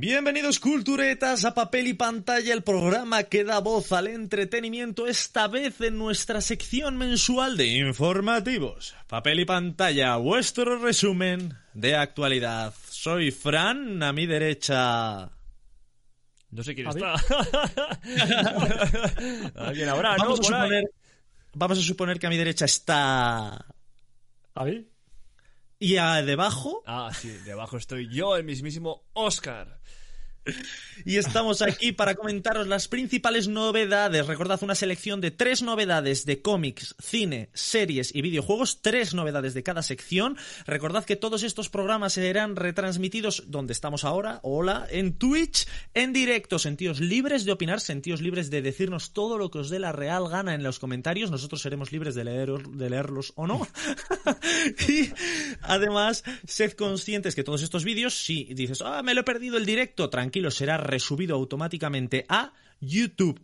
Bienvenidos culturetas a papel y pantalla, el programa que da voz al entretenimiento, esta vez en nuestra sección mensual de informativos. Papel y pantalla, vuestro resumen de actualidad. Soy Fran, a mi derecha... No sé quién está. Alguien habrá, ¿no? Vamos a, suponer, vamos a suponer que a mi derecha está... ¿Javi? Y a debajo... Ah, sí, debajo estoy yo, el mismísimo Oscar. Y estamos aquí para comentaros las principales novedades. Recordad una selección de tres novedades de cómics, cine, series y videojuegos. Tres novedades de cada sección. Recordad que todos estos programas serán retransmitidos donde estamos ahora, hola, en Twitch, en directo. Sentidos libres de opinar, sentidos libres de decirnos todo lo que os dé la real gana en los comentarios. Nosotros seremos libres de, leer, de leerlos o no. y además, sed conscientes que todos estos vídeos, si dices, ah, me lo he perdido el directo, tranquilo, será resubido automáticamente a YouTube.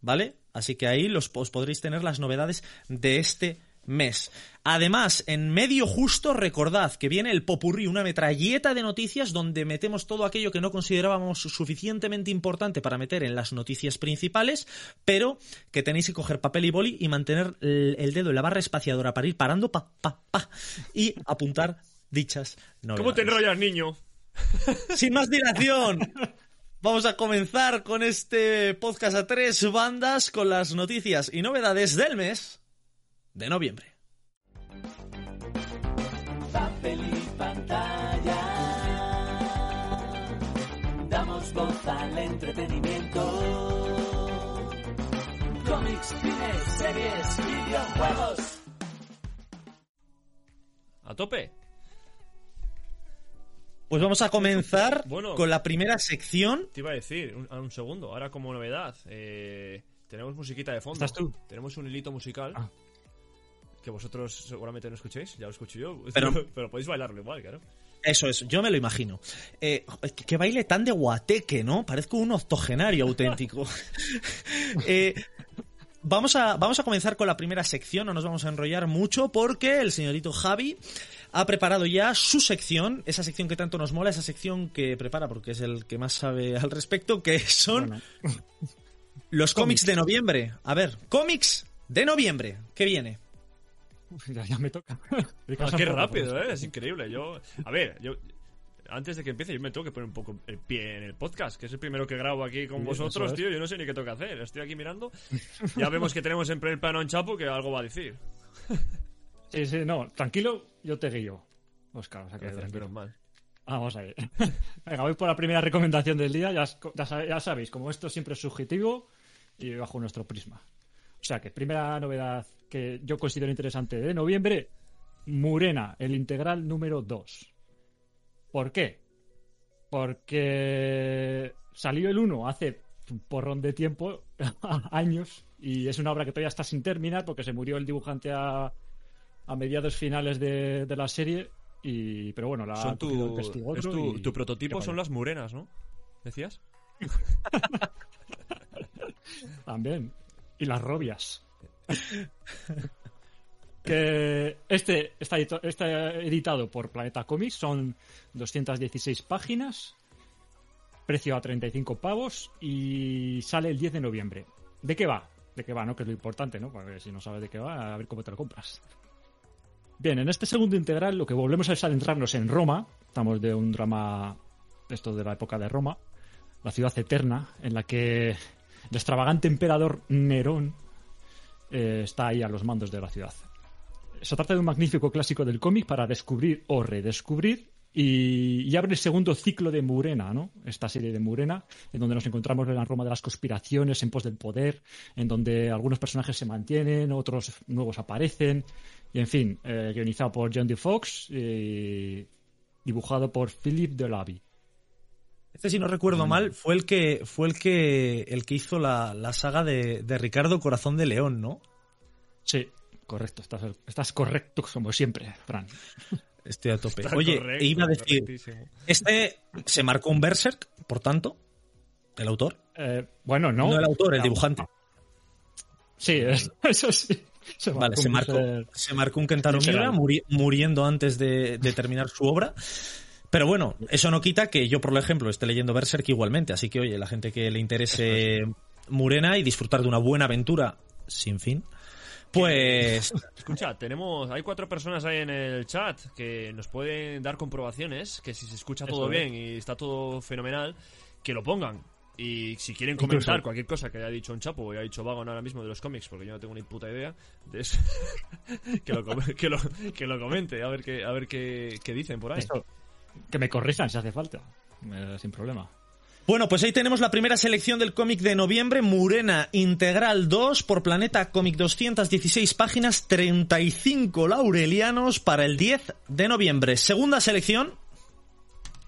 ¿Vale? Así que ahí los, os podréis tener las novedades de este mes. Además, en medio justo, recordad que viene el popurrí, una metralleta de noticias donde metemos todo aquello que no considerábamos suficientemente importante para meter en las noticias principales, pero que tenéis que coger papel y boli y mantener el, el dedo en la barra espaciadora para ir parando pa, pa, pa, y apuntar dichas novedades. ¿Cómo te enrollas, niño? Sin más dilación, vamos a comenzar con este podcast a tres bandas con las noticias y novedades del mes de noviembre. papel y pantalla. Damos voz al entretenimiento. Cómics, cine, series, videojuegos. A tope. Pues vamos a comenzar Bueno. con la primera sección. Te iba a decir, un, a un segundo, ahora como novedad, eh, tenemos musiquita de fondo. ¿Estás tú? Tenemos un hilito musical. Ah. Que vosotros seguramente no escuchéis, ya lo escucho yo. Pero- pero podéis bailarlo igual, claro. Eso es, yo me lo imagino. Eh, que, baile tan de guateque, ¿no? Parezco un octogenario auténtico. Eh, vamos, a, vamos a comenzar con la primera sección, no nos vamos a enrollar mucho porque el señorito Javi ha preparado ya su sección, esa sección que tanto nos mola, esa sección que prepara porque es el que más sabe al respecto, que son Bueno, los cómics de noviembre. A ver, cómics de noviembre. ¿Qué viene? ya, ya me toca. Ah, qué rápido, ¿eh? Es increíble. Yo, a ver, yo antes de que empiece yo me tengo que poner un poco el pie en el podcast, que es el primero que grabo aquí con vosotros, tío. Yo no sé ni qué tengo que hacer. Estoy aquí mirando. Ya vemos que tenemos en primer plano a Chapo que algo va a decir. No, tranquilo, yo te guío. Oscar, o sea que Gracias, tranquilo. menos mal. Vamos a ir. Venga, voy por la primera recomendación del día. Ya sabéis, como esto siempre es subjetivo y bajo nuestro prisma. O sea que, primera novedad que yo considero interesante de noviembre, Murena, el integral número 2. ¿Por qué? Porque salió el 1 hace un porrón de tiempo, años, y es una obra que todavía está sin terminar porque se murió el dibujante a, a mediados finales de, de la serie. Y, pero bueno, la Son tu, es tu, y- tu prototipo son las murenas, ¿no? ¿Decías? También. Y las robias. que este está, edito- está editado por Planeta Comics, son 216 páginas, precio a 35 pavos y sale el 10 de noviembre. ¿De qué va? ¿De qué va, no? Que es lo importante, ¿no? Porque si no sabes de qué va, a ver cómo te lo compras. Bien, en este segundo integral lo que volvemos es adentrarnos en Roma. Estamos de un drama, esto de la época de Roma, la ciudad eterna, en la que el extravagante emperador Nerón eh, está ahí a los mandos de la ciudad. Se trata de un magnífico clásico del cómic para descubrir o redescubrir y, y abre el segundo ciclo de Murena, ¿no? Esta serie de Murena, en donde nos encontramos en la Roma de las conspiraciones, en pos del poder, en donde algunos personajes se mantienen, otros nuevos aparecen, y en fin, eh, guionizado por John D. Fox y dibujado por Philip Delaby. Este, si no recuerdo mal, fue el que fue el que el que hizo la, la saga de, de Ricardo Corazón de León, ¿no? Sí, correcto, estás, estás correcto como siempre, Fran. Estoy a tope. Está Oye, correcto, iba a decir, este se marcó un Berserk, por tanto, el autor. Eh, bueno, no. No, el autor, el dibujante. Sí, es- eso sí. Se Vale, se marcó, ser- se marcó un Kentaro. Miura muri- muriendo antes de, de terminar su obra. Pero bueno, eso no quita que yo, por ejemplo, esté leyendo Berserk igualmente. Así que, oye, la gente que le interese Murena y disfrutar de una buena aventura sin fin, pues Escucha, tenemos, hay cuatro personas ahí en el chat que nos pueden dar comprobaciones, que si se escucha todo es. bien y está todo fenomenal, que lo pongan. Y si quieren Incluso- comentar cualquier cosa que haya dicho un chapo o haya dicho Vagon ahora mismo de los cómics, porque yo no tengo ni puta idea de eso, que, lo, que, lo, que lo comente, a ver qué, a ver qué, qué dicen por ahí. Esto, que me corrijan si hace falta. Eh, sin problema. Bueno, pues ahí tenemos la primera selección del cómic de noviembre, Murena Integral 2 por Planeta Cómic 216 páginas, 35 laurelianos para el 10 de noviembre. Segunda selección,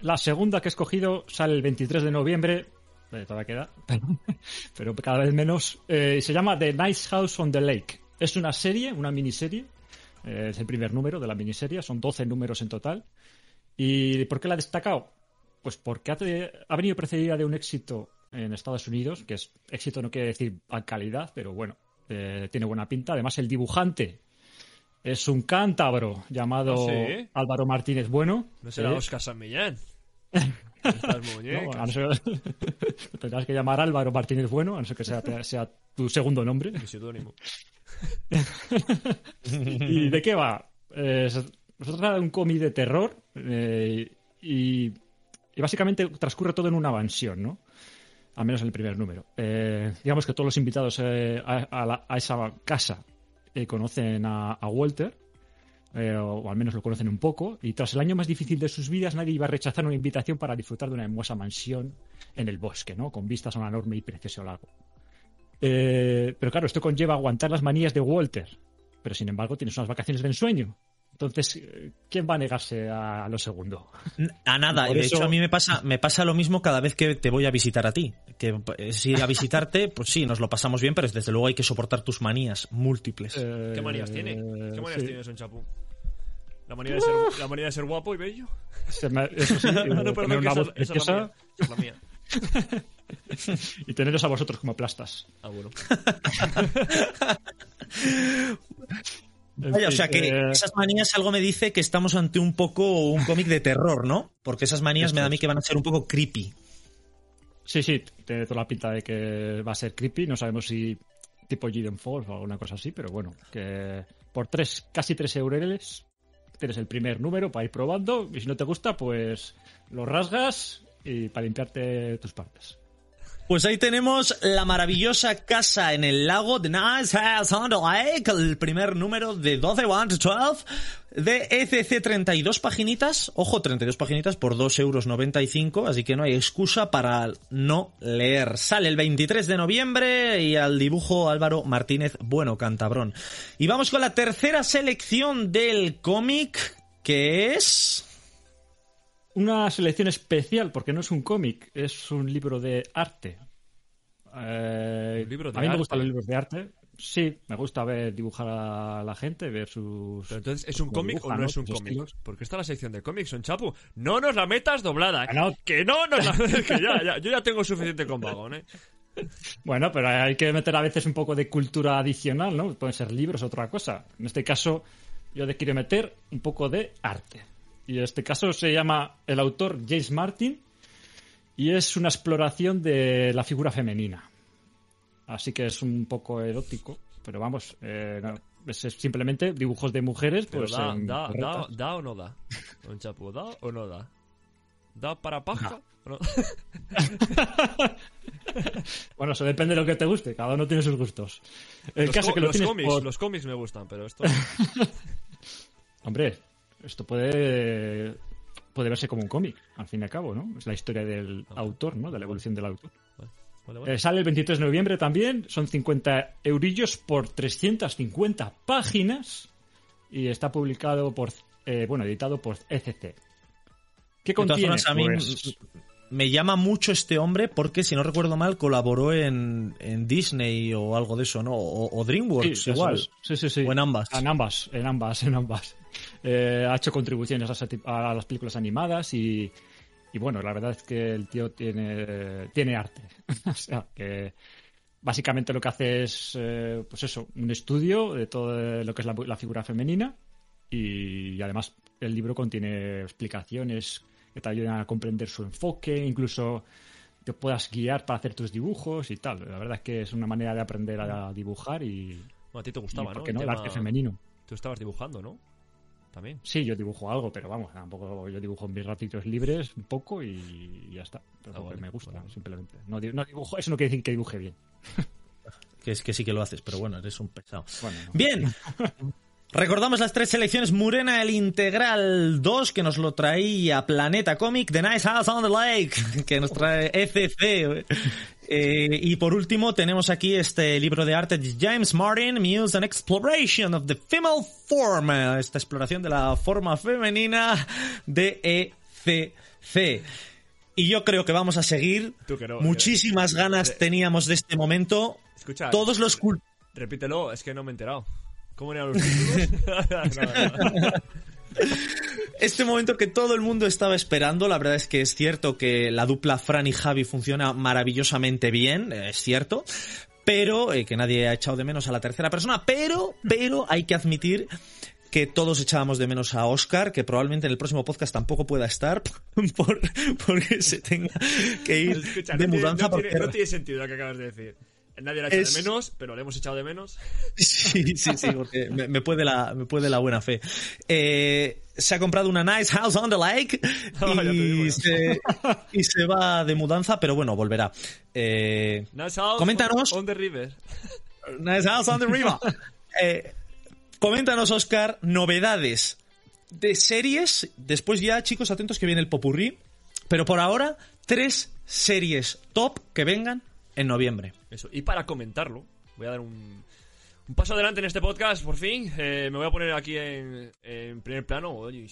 La segunda que he escogido sale el 23 de noviembre. Eh, todavía queda, pero cada vez menos. eh, se llama The Nice House on the Lake. Es una serie, una miniserie. eh, es el primer número de la miniserie. Son 12 números en total. ¿Y por qué la he destacado? Pues porque ha venido precedida de un éxito en Estados Unidos, que es éxito no quiere decir a calidad, pero bueno, eh, tiene buena pinta. Además, el dibujante es un cántabro llamado ¿Ah, sí? Álvaro Martínez Bueno. No será. Oscar San Millán. Estas muñecas. No, a no ser- tendrás que llamar Álvaro Martínez Bueno, a no ser que sea, sea tu segundo nombre. Mi seudónimo. ¿Y de qué va? Eh, se trata de un cómic de terror eh, y, y básicamente transcurre todo en una mansión, ¿no? Al menos en el primer número. Eh, digamos que todos los invitados eh, a, a la- a esa casa conocen a, a Walter, eh, o, al menos lo conocen un poco, y tras el año más difícil de sus vidas nadie iba a rechazar una invitación para disfrutar de una hermosa mansión en el bosque, ¿no? Con vistas a un enorme y precioso lago. Eh, pero claro, esto conlleva aguantar las manías de Walter, pero sin embargo tienes unas vacaciones de ensueño. Entonces, eh, ¿quién va a negarse a, a lo segundo? a nada. Por Y de eso- hecho, a mí me pasa, me pasa lo mismo cada vez que te voy a visitar a ti. Que eh, si ir a visitarte, pues sí, nos lo pasamos bien, pero desde luego hay que soportar tus manías múltiples. Eh, ¿Qué manías tiene? ¿Qué manías sí. tiene Son Chapu? ¿La manía, de ser, ¿La manía de ser guapo y bello? Se me- eso sí, no, tener perdón, una voz esa, esa es la mía. Esa es la mía. y teneros a vosotros como plastas. Ah, bueno. Vaya, o sea que eh, esas manías algo me dice que estamos ante un poco un cómic de terror, ¿no? Porque esas manías me da a mí que van a ser un poco creepy. Sí, sí, tiene toda la pinta de que va a ser creepy. No sabemos si tipo Gideon Falls o alguna cosa así, pero bueno, que por tres, casi tres eureles tienes el primer número para ir probando y si no te gusta, pues lo rasgas y para limpiarte tus partes. Pues ahí tenemos la maravillosa casa en el lago, The Nice House on the Lake, el primer número de 12 1 to 12 de ECC 32 paginitas. Ojo, 32 paginitas por 2,95 euros, así que no hay excusa para no leer. Sale el 23 de noviembre y al dibujo Álvaro Martínez Bueno Cantabrón. Y vamos con la tercera selección del cómic, que es... Una selección especial, porque no es un cómic, es un libro de arte. Eh, ¿Un libro de a mí me gustan los libros de arte. Sí, me gusta ver dibujar a la gente, ver sus. Pero entonces, ¿es un cómic o no es un cómic? Porque está la sección de cómics, Son Chapu. No nos la metas doblada. No. Que no nos la... que ya, ya, yo ya tengo suficiente con vagón, ¿eh? Bueno, pero hay que meter a veces un poco de cultura adicional, ¿no? Pueden ser libros, otra cosa. En este caso, yo le quiero meter un poco de arte. Y en este caso se llama el autor James Martin y es una exploración de la figura femenina. Así que es un poco erótico, pero vamos, eh, no, es simplemente dibujos de mujeres, Pero pues da, en da, da, o no da. Son Chapu, ¿da o no da? ¿Da para paja? ¿O no? Bueno, eso depende de lo que te guste, cada uno tiene sus gustos. El los, caso que lo los cómics, por- los cómics me gustan, pero esto... Hombre, esto puede puede verse como un cómic, al fin y al cabo, ¿no? Es la historia del autor, ¿no? De la evolución del autor. Eh, sale el 23 de noviembre también, son 50 eurillos por 350 páginas y está publicado por, eh, bueno, editado por ECC. ¿Qué contiene? formas, a mí Pues, me llama mucho este hombre porque, si no recuerdo mal, colaboró en, en Disney o algo de eso, ¿no? O, o DreamWorks, sí, igual. Sí, sí, sí. O en ambas. En ambas, en ambas, en ambas. Eh, ha hecho contribuciones a, las películas animadas y, y bueno, la verdad es que el tío tiene, tiene arte. o sea, que básicamente lo que hace es, eh, pues eso, un estudio de todo lo que es la, la figura femenina y, además el libro contiene explicaciones que te ayuden a comprender su enfoque, incluso te puedas guiar para hacer tus dibujos y tal. La verdad es que es una manera de aprender a dibujar y, Bueno, a ti te y gustaba, ¿por ¿no? qué no? El el tema- arte femenino. Tú estabas dibujando, ¿no? También. Sí, yo dibujo algo, pero vamos, tampoco yo dibujo en mis ratitos libres un poco y ya está. Pero Ah, vale, me gusta, vale. simplemente. No, no dibujo, eso no quiere decir que dibuje bien. Que es que sí que lo haces, pero bueno, eres un pesado. Bueno, no. Bien. Recordamos las tres selecciones. Murena, el Integral 2, que nos lo traía Planeta Comic. The Nice House on the Lake, que nos trae ECC. Eh, y por último, tenemos aquí este libro de arte de James Martin, Muse and Exploration of the Female Form. eh, Esta exploración de la forma femenina de ECC. Y yo creo que vamos a seguir. No, Muchísimas ganas teníamos de este momento. Escucha, Todos los repítelo, es que no me he enterado. ¿Cómo eran los títulos? No, no, no. Este momento que todo el mundo estaba esperando, la verdad es que es cierto que la dupla Fran y Javi funciona maravillosamente bien, eh, es cierto, pero eh, que nadie ha echado de menos a la tercera persona, pero, pero hay que admitir que todos echábamos de menos a Oscar, que probablemente en el próximo podcast tampoco pueda estar por, porque se tenga que ir Escucha, de no, tiene, mudanza no por tiene- no tiene sentido lo que acabas de decir. Nadie la echa Es- de menos, pero le hemos echado de menos. Sí, sí, sí, porque me, me puede la, me puede la buena fe. Eh, se ha comprado una nice house on the lake y, se, y se va de mudanza, pero bueno, volverá. Eh, Nice house Coméntanos. On, on the river. nice house on the river. Eh, coméntanos, Oscar, novedades de series. Después ya, chicos, atentos que viene el popurrí. Pero por ahora, tres series top que vengan en noviembre. Eso. Y para comentarlo, voy a dar un, paso adelante en este podcast, por fin. Eh, me voy a poner aquí en, primer plano. Oye,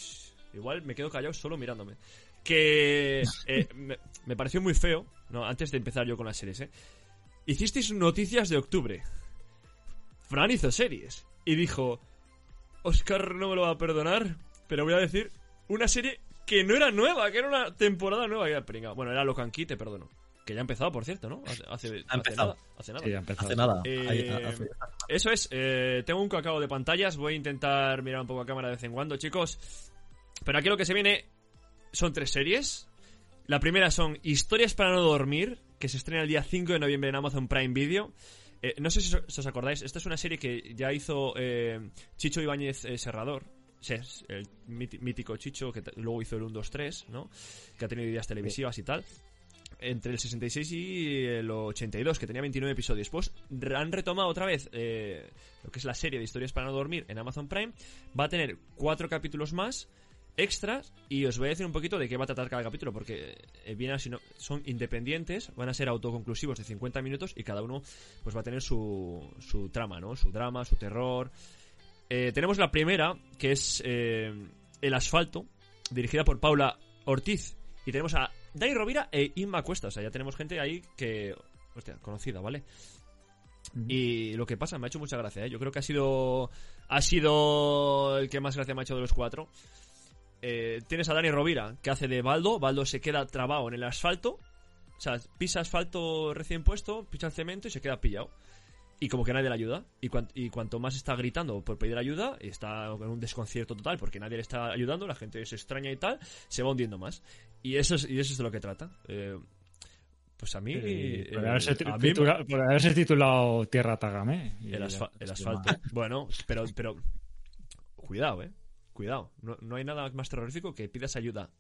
igual me quedo callado solo mirándome. Que eh, me, pareció muy feo, no, antes de empezar yo con las series, ¿eh? Hicisteis noticias de octubre. Fran hizo series. Y dijo, Oscar no me lo va a perdonar, pero voy a decir una serie que no era nueva, que era una temporada nueva. Ya, pringao. Bueno, era Locan Key, te perdono. Que ya ha empezado, por cierto, ¿no? Hace, hace, Ha empezado. nada, hace nada. Sí, ha empezado. Hace nada. Eh, Ahí- hace- Eso es, eh, tengo un cacao de pantallas, voy a intentar mirar un poco a cámara de vez en cuando, chicos. Pero aquí lo que se viene son tres series. La primera son Historias para no dormir, que se estrena el día 5 de noviembre en Amazon Prime Video. Eh, no sé si os, si os acordáis, esta es una serie que ya hizo eh, Chicho Ibáñez eh, Serrador. Sí, es el míti- mítico Chicho, que luego hizo el 1, 2, 3, ¿no? Que ha tenido ideas televisivas y tal entre el 66 y el 82, que tenía 29 episodios. Pues han retomado otra vez eh, lo que es la serie de historias para no dormir en Amazon Prime. Va a tener cuatro capítulos más extras y os voy a decir un poquito de qué va a tratar cada capítulo porque eh, son independientes van a ser autoconclusivos de 50 minutos y cada uno pues va a tener su, su trama no su drama su terror Eh, tenemos la primera que es eh, el asfalto dirigida por Paula Ortiz y tenemos a Dani Rovira e Inma Cuesta o sea ya tenemos gente ahí que hostia conocida vale y lo que pasa me ha hecho mucha gracia, ¿eh? Yo creo que ha sido. Ha sido el que más gracia me ha hecho de los cuatro. Eh, tienes a Dani Rovira, que hace de Baldo. Baldo se queda trabado en el asfalto. O sea, pisa asfalto recién puesto, pisa el cemento y se queda pillado. Y como que nadie le ayuda. Y, cuan- y cuanto más está gritando por pedir ayuda, y está en un desconcierto total porque nadie le está ayudando, la gente se extraña y tal, se va hundiendo más. Y eso es, y eso es de lo que trata. Eh, pues a mí. Eh, por, haberse a mí me- titula- por haberse titulado Tierra Tagame. y el, asfa- asfalto. Bueno, pero, pero. Cuidado, eh. Cuidado. No, no hay nada más terrorífico que pidas ayuda.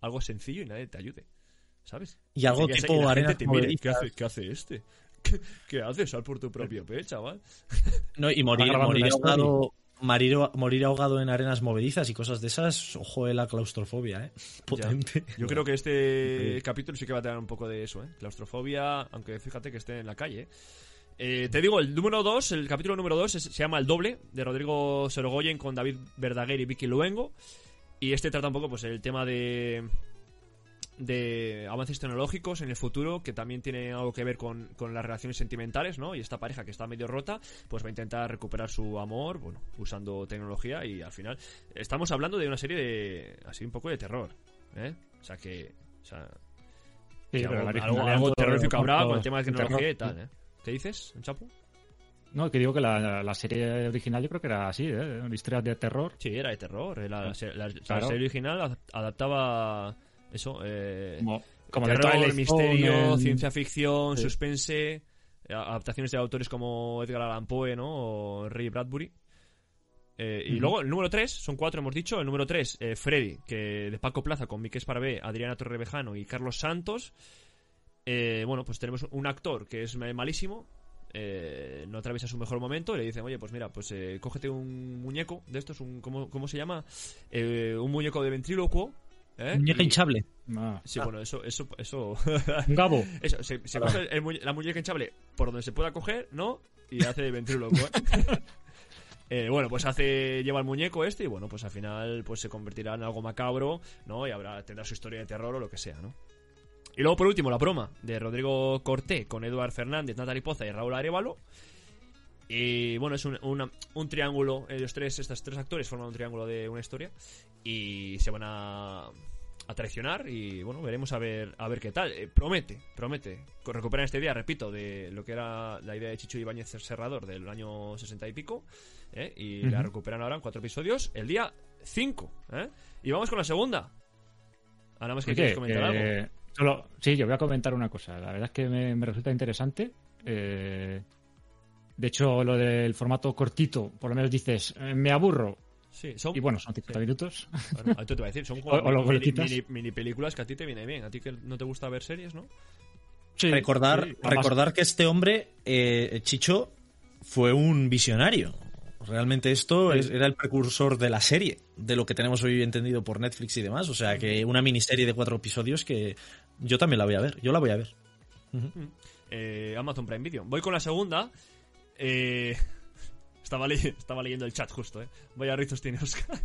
Algo sencillo y nadie te ayude. ¿Sabes? Y algo que- tipo te mire, ¿Qué hace, ¿Qué hace este? ¿Qué, qué haces? Sal por tu propio pie, chaval. No, y morir, morir ahogado, morir, morir ahogado en arenas movedizas y cosas de esas, ojo de la claustrofobia, ¿eh? Potente. Yo creo que este capítulo sí que va a tener un poco de eso, ¿eh? Claustrofobia, aunque fíjate que esté en la calle. Eh, te digo, el número 2, el capítulo número 2 se llama El Doble, de Rodrigo Sorogoyen con David Verdaguer y Vicky Luengo. Y este trata un poco pues el tema de de avances tecnológicos en el futuro que también tiene algo que ver con, con las relaciones sentimentales, ¿no? Y esta pareja que está medio rota, pues va a intentar recuperar su amor, bueno, usando tecnología y al final estamos hablando de una serie de así un poco de terror, ¿eh? O sea que, o sea, Sí, que algo, terrorífico habrá con el tema de tecnología y tal, ¿eh? ¿Qué dices, Chapo? No, que digo que la, la serie original yo creo que era así, ¿eh? Una historia de terror. Sí, era de terror. eh, La, la- la- la Claro. serie original ad- adaptaba eso, eh, Como, como de terror, Twilight misterio, ciencia ficción, Sí. suspense, eh, adaptaciones de autores como Edgar Allan Poe, ¿no? O Ray Bradbury. Eh, y luego el número 3, son cuatro hemos dicho. El número 3, Freddy, que de Paco Plaza con Miquel Esparvé, Adriana Torrevejano y Carlos Santos. Eh, bueno, pues tenemos un actor que es malísimo, eh, no atraviesa su mejor momento y le dicen, oye, pues mira, pues eh, cógete un muñeco de estos, un, ¿cómo, cómo se llama? Eh, un muñeco de ventrílocuo. ¿Eh? Muñeca Y- hinchable. Ah, Sí, bueno, eso, eso, eso, un gabo. eso, se, se coge el la muñeca hinchable por donde se pueda coger, ¿no? Y hace de ventríloco, ¿eh? Eh, bueno, pues hace lleva el muñeco este y bueno, pues al final pues se convertirá en algo macabro, ¿no? Y habrá tendrá su historia de terror o lo que sea, ¿no? Y luego por último la broma de Rodrigo Corté con Eduard Fernández, Natalie Poza y Raúl Arevalo. Y bueno, es un, una- un triángulo, los tres, estos tres actores forman un triángulo de una historia y se van a, a traicionar y bueno, veremos a ver a ver qué tal. Eh, promete, promete. Recuperan este día, repito, de lo que era la idea de Chicho Ibáñez Serrador del año 60 y pico ¿eh? y la recuperan ahora en cuatro episodios el día 5. ¿eh? Y vamos con la segunda. Ahora más que quieres comentar algo. eh, solo- sí, yo voy a comentar una cosa. La verdad es que me, me resulta interesante. Eh, de hecho, lo del formato cortito, por lo menos dices, eh, me aburro. Sí, son, Y bueno, son 50 Sí. minutos. Bueno, a ti te voy a decir, son como O- mini, mini- mini películas que a ti te viene bien. A ti que no te gusta ver series, ¿no? Sí, recordar, sí, recordar que este hombre, eh, Chicho, fue un visionario. Realmente esto es- era el precursor de la serie, de lo que tenemos hoy entendido por Netflix y demás. O sea, que una miniserie de cuatro episodios que yo también la voy a ver. Yo la voy a ver. Eh, Amazon Prime Video. Voy con la segunda. Eh, estaba, le- estaba leyendo el chat justo, ¿eh? Vaya rizos tiene Oscar.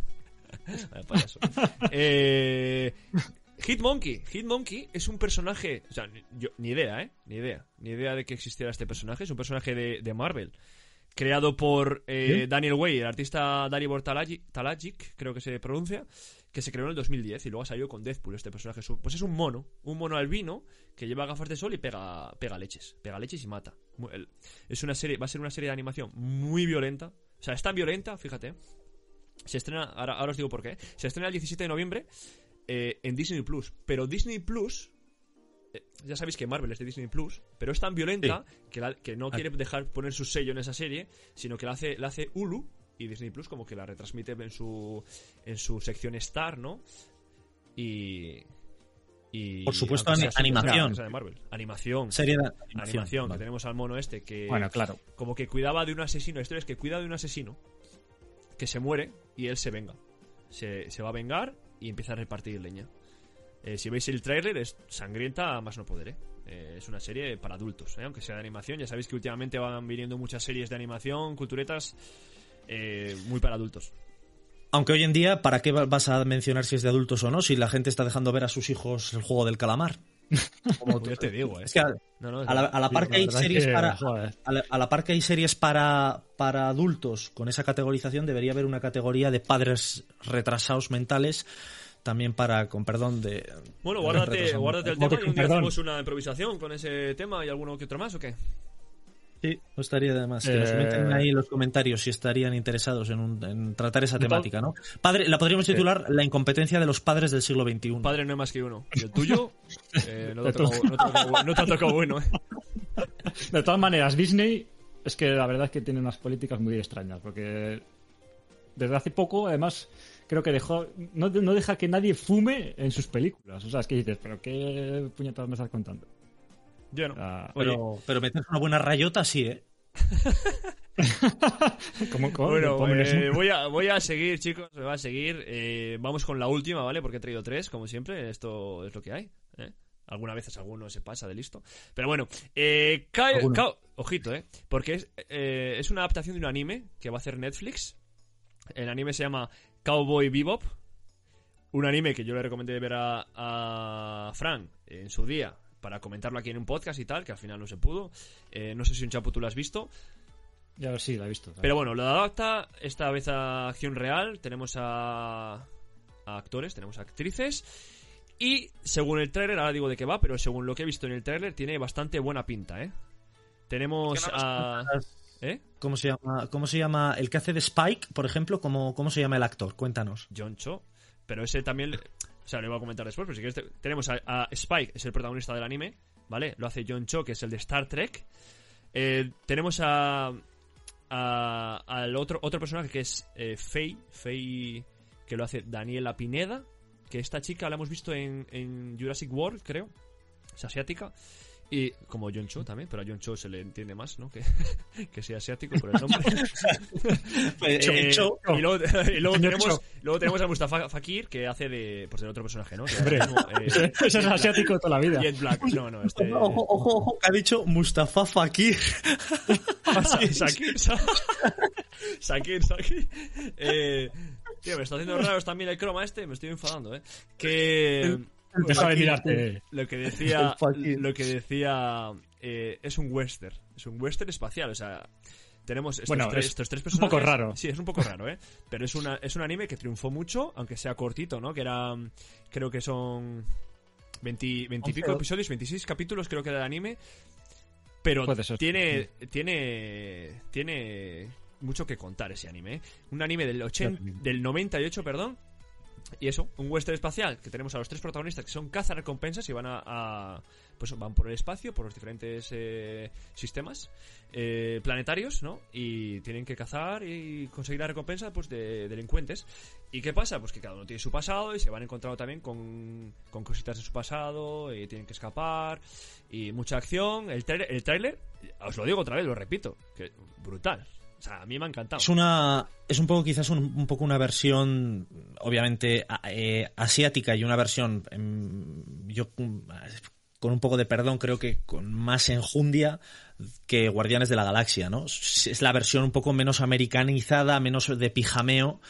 Eh, Hitmonkey. Hitmonkey es un personaje... O sea, ni- yo, ni idea, ¿eh? Ni idea. Ni idea de que existiera este personaje. Es un personaje de, de Marvel. Creado por eh, ¿Sí? Daniel Way, el artista Dalibor Talagic, creo que se pronuncia, que se creó en el 2010 y luego ha salido con Deadpool este personaje. Su- Pues es un mono, un mono albino que lleva gafas de sol y pega, pega leches, pega leches y mata. Es una serie, va a ser una serie de animación muy violenta. O sea, es tan violenta, fíjate. Se estrena, ahora, ahora os digo por qué. Se estrena el 17 de noviembre eh, en Disney Plus. Pero Disney Plus, eh, ya sabéis que Marvel es de Disney Plus, pero es tan violenta que, la- que no quiere dejar poner su sello en esa serie, sino que la hace, la hace Hulu y Disney Plus como que la retransmite en su, en su sección Star, ¿no? Y. y Por supuesto, super- animación. sea de Marvel. Animación. Serie de Animación, animación. que tenemos al mono este que Bueno, claro. como que cuidaba de un asesino. La historia es que cuida de un asesino que se muere y él se venga. Se, se va a vengar y empieza a repartir leña. Eh, si veis el tráiler es sangrienta a más no poder, ¿eh? Eh, es una serie para adultos, ¿eh? aunque sea de animación. Ya sabéis que últimamente van viniendo muchas series de animación, culturetas, eh, muy para adultos. Aunque hoy en día, ¿para qué va- vas a mencionar si es de adultos o no? Si la gente está dejando ver a sus hijos el juego del calamar. Como Yo te digo, ¿eh? Es que a, No, a la, a la par que hay series que, para. joder. A la, a la par que hay series para, para adultos con esa categorización, debería haber una categoría de padres retrasados mentales también para, con perdón, de... Bueno, guárdate, guárdate el tema te- y un día perdón. hacemos una improvisación con ese tema y alguno que otro más, ¿o qué? Sí, no estaría de más. Que nos Eh, comenten ahí en los comentarios si estarían interesados en, un- en tratar esa temática, ¿no? Padre, la podríamos titular La incompetencia de los padres del siglo XXI. Padre no hay más que uno. Y el tuyo eh, no, te ha tocado, no te ha tocado- no te ha tocado bueno, ¿eh? De todas maneras, Disney es que la verdad es que tiene unas políticas muy extrañas, porque desde hace poco, además, creo que dejó no, no deja que nadie fume en sus películas. O sea, es que dices, pero qué puñetadas me estás contando. Yo no. Ah, Pero, pero meterse una buena rayota sí, ¿eh? ¿cómo, cómo? Bueno, eh, voy, a, voy a seguir, chicos. Me va a seguir. Eh, vamos con la última, ¿vale? Porque he traído tres, como siempre. Esto es lo que hay. ¿eh? Algunas veces alguno se pasa de listo. Pero bueno, eh, ojito, ¿eh? Porque es, eh, es una adaptación de un anime que va a hacer Netflix. El anime se llama Cowboy Bebop. Un anime que yo le recomendé ver a, a Fran en su día para comentarlo aquí en un podcast y tal, que al final no se pudo. Eh, no sé si un chapo tú lo has visto. Ya sí, la he visto. Pero bueno, lo adapta esta vez a acción real. Tenemos a, a actores, tenemos a actrices. Y según el tráiler, ahora digo de qué va, pero según lo que he visto en el tráiler, tiene bastante buena pinta, ¿eh? Tenemos ¿Por qué no nos a... ¿Eh? ¿Cómo se llama? ¿Cómo se llama el que hace de Spike, por ejemplo? ¿Cómo, cómo se llama el actor? Cuéntanos. John Cho. Pero ese también... O sea, lo iba a comentar después, pero si quieres, te- tenemos a, a Spike, es el protagonista del anime, ¿vale? Lo hace John Cho, que es el de Star Trek. Eh, tenemos a, a- al otro, otro personaje que es eh, Faye, Faye, que lo hace Daniela Pineda, que esta chica la hemos visto en, en Jurassic World, creo. Es asiática. Y como John Cho también, pero a John Cho se le entiende más, ¿no? Que, que sea asiático por el nombre. Eh, Cho. y luego, y luego tenemos, Cho. luego tenemos a Mustafa Fakir, que hace de, pues, otro personaje, ¿no? Que Hombre. mismo, eh, Ese es asiático de toda la vida. Jet Black. No, no, este... Ojo, ojo, ojo, que ha dicho Mustafa Fakir. Sa- Sakir, Sakir. Eh, tío, me está haciendo raros también el croma este, me estoy enfadando, ¿eh? Que... Deja de mirarte. Lo que decía... Lo que decía... eh, es un western. Es un western espacial, o sea... Tenemos estos, Bueno, tres, es estos tres un personajes. poco raro. Sí, es un poco raro, ¿eh? Pero es, una, es un anime que triunfó mucho, aunque sea cortito, ¿no? Que era... Creo que son... 20, 20 y pico episodios, 26 capítulos creo que era el anime. Pero tiene, tiene, tiene mucho que contar ese anime. ¿eh? Un anime del, 80, del 98, perdón. Y eso, un western espacial, que tenemos a los tres protagonistas que son cazarrecompensas y van a, pues van por el espacio, por los diferentes eh, sistemas eh, planetarios, ¿no? Y tienen que cazar y conseguir la recompensa pues de delincuentes. ¿Y qué pasa? Pues que cada uno tiene su pasado y se van encontrando también con, con cositas de su pasado y tienen que escapar y mucha acción. El tráiler, el tráiler, os lo digo otra vez, lo repito, que brutal. O sea, a mí me ha encantado. Es una. Es un poco, quizás, un, un poco una versión, obviamente, eh, asiática y una versión. em, yo, mm, con un poco de perdón, creo que con más enjundia que Guardianes de la Galaxia, ¿no? Es la versión un poco menos americanizada, menos de pijameo.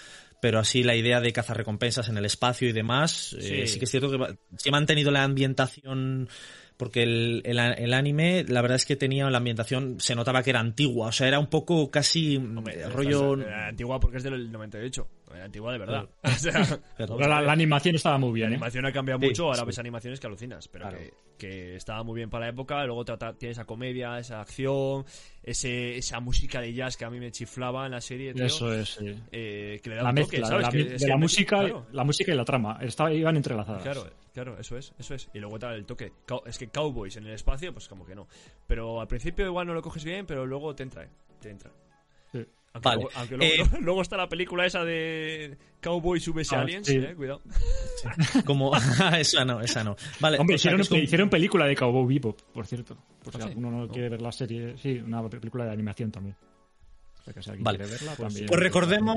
Pero así la idea de cazar recompensas en el espacio y demás, eh, Sí. que es cierto que sí ha mantenido la ambientación porque el, el, el anime, la verdad es que tenía la ambientación, se notaba que era antigua, o sea, era un poco casi Hombre, eh, rollo... estás- era antigua porque es del 98. Era antigua de verdad. O sea, Pero- Pero la, la animación estaba muy bien. La ¿eh? animación ha cambiado Sí, mucho, ahora sí. ves animaciones que alucinas, pero Claro. que, que estaba muy bien para la época. Luego trata, tiene esa comedia, esa acción, ese, esa música de jazz que a mí me chiflaba en la serie, tío. Eso es. sí. eh, que le da La un toque, mezcla ¿sabes? la Que de música, Claro, la música y la trama. Estaba, iban entrelazadas. claro, claro, eso es, eso es. Y luego tal el toque. Es que Cowboys en el espacio, pues como que no. Pero al principio igual no lo coges bien, pero luego te entra, eh, te entra. Sí. Aunque, Vale. luego, aunque luego, Eh, luego está la película esa de Cowboys vs Ah, Aliens, sí. eh, cuidado. Como... esa no, esa no. Vale, Hombre, o sea, hicieron, como- hicieron película de Cowboy Bebop, por cierto. Por si Ah, sí. alguno no quiere ver la serie. Sí, una película de animación también. O sea, que si alguien Vale. quiere verla, Pues- también. Pues recordemos...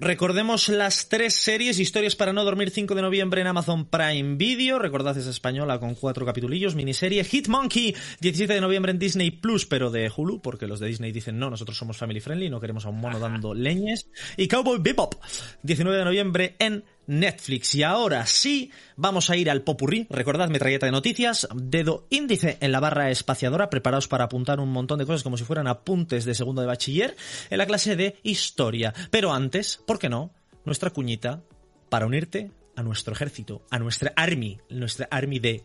Recordemos las tres series, Historias para no dormir, 5 de noviembre en Amazon Prime Video. Recordad, es española con cuatro capitulillos, miniserie. Hitmonkey, 17 de noviembre en Disney Plus, pero de Hulu, porque los de Disney dicen no, nosotros somos family friendly, no queremos a un mono dando leñes. Y Cowboy Bebop, 19 de noviembre en Netflix. Y ahora sí, vamos a ir al popurrí. Recordad, metralleta de noticias, dedo índice en la barra espaciadora, preparados para apuntar un montón de cosas como si fueran apuntes de segundo de bachiller en la clase de historia. Pero antes, ¿por qué no? Nuestra cuñita para unirte a nuestro ejército, a nuestra army, nuestra army de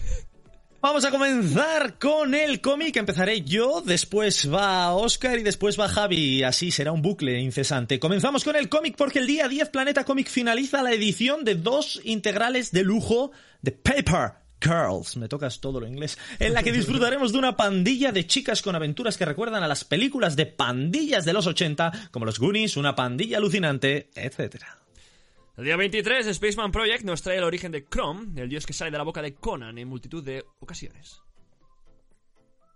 Vamos a comenzar con el cómic. Empezaré yo, después va Oscar y después va Javi. Así será un bucle incesante. Comenzamos con el cómic porque el día 10 Planeta Cómic finaliza la edición de dos integrales de lujo de Paper Girls, me tocas todo lo inglés, en la que disfrutaremos de una pandilla de chicas con aventuras que recuerdan a las películas de pandillas de los 80, como los Goonies, una pandilla alucinante, etcétera. El día 23, Spaceman Project nos trae el origen de Chrome, el dios que sale de la boca de Conan en multitud de ocasiones.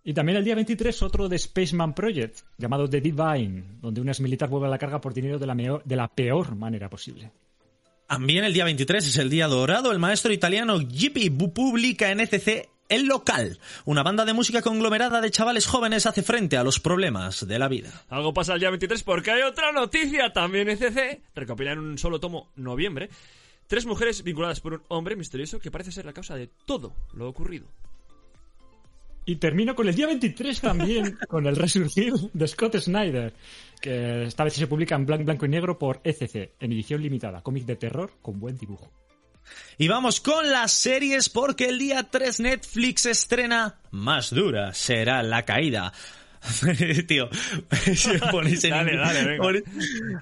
Y también el día 23 otro de Spaceman Project, llamado The Divine, donde un ex militar vuelve a la carga por dinero de la, de la peor manera posible. También el día 23 es el día dorado. El maestro italiano Gipi Bu- publica en ECC El Local, una banda de música conglomerada de chavales jóvenes hace frente a los problemas de la vida. Algo pasa el día 23 porque hay otra noticia. También ECC recopila en un solo tomo noviembre tres mujeres vinculadas por un hombre misterioso que parece ser la causa de todo lo ocurrido. Y termino con el día 23 también, con el resurgir de Scott Snyder, que esta vez se publica en blanco, blanco y negro por ECC, en edición limitada, cómic de terror con buen dibujo. Y vamos con las series porque el día 3 Netflix estrena Más dura será la caída. Tío, si me ponéis en Dale, dale, venga.